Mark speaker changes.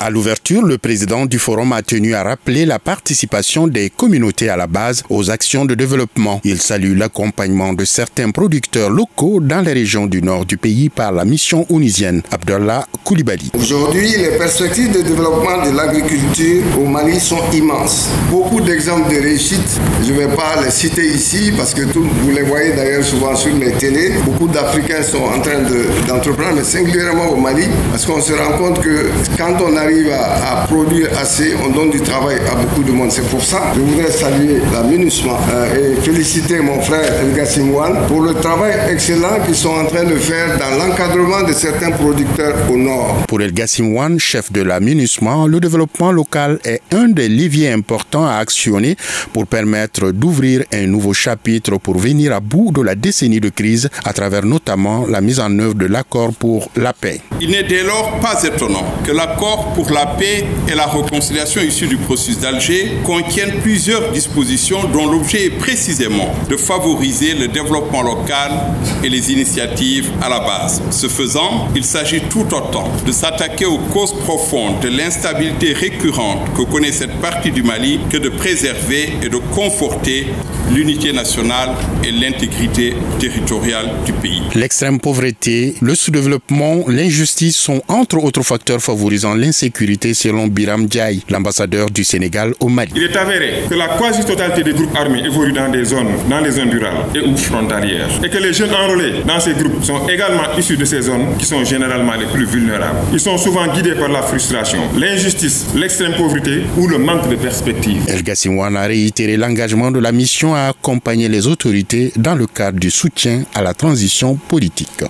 Speaker 1: À l'ouverture, le président du forum a tenu à rappeler la participation des communautés à la base aux actions de développement. Il salue l'accompagnement de certains producteurs locaux dans les régions du nord du pays par la mission onisienne Abdallah Koulibaly.
Speaker 2: Aujourd'hui, les perspectives de développement de l'agriculture au Mali sont immenses. Beaucoup d'exemples de réussite, je ne vais pas les citer ici parce que vous les voyez d'ailleurs souvent sur les télés. Beaucoup d'Africains sont en train d'entreprendre, mais singulièrement au Mali, parce qu'on se rend compte que quand on arrive à, produire assez, on donne du travail à beaucoup de monde. C'est pour ça que je voudrais saluer la MINUSMA euh, et féliciter mon frère El Simwan pour le travail excellent qu'ils sont en train de faire dans l'encadrement de certains producteurs au nord.
Speaker 1: Pour El Gassimwan, chef de la MINUSMA, le développement local est un des leviers importants à actionner pour permettre d'ouvrir un nouveau chapitre pour venir à bout de la décennie de crise à travers notamment la mise en œuvre de l'accord pour la paix.
Speaker 3: Il n'est dès lors pas étonnant que l'accord pour la paix et la réconciliation issu du processus d'Alger contienne plusieurs dispositions dont l'objet est précisément de favoriser le développement local et les initiatives à la base. Ce faisant, il s'agit tout autant de s'attaquer aux causes profondes de l'instabilité récurrente que connaît cette partie du Mali que de préserver et de conforter l'unité nationale et l'intégrité territoriale du pays.
Speaker 1: L'extrême pauvreté, le sous-développement, l'injustice sont entre autres facteurs favorisant l'insécurité selon Biram Diaye, l'ambassadeur du Sénégal au Mali.
Speaker 4: Il est avéré que la quasi-totalité des groupes armés évoluent dans des zones, dans les zones rurales et ou frontalières et que les jeunes enrôlés dans ces groupes sont également issus de ces zones qui sont généralement les plus vulnérables. Ils sont souvent guidés par la frustration, l'injustice, l'extrême pauvreté ou le manque de perspective.
Speaker 1: El Gassimwan a réitéré l'engagement de la mission à accompagner les autorités dans le cadre du soutien à la transition politique.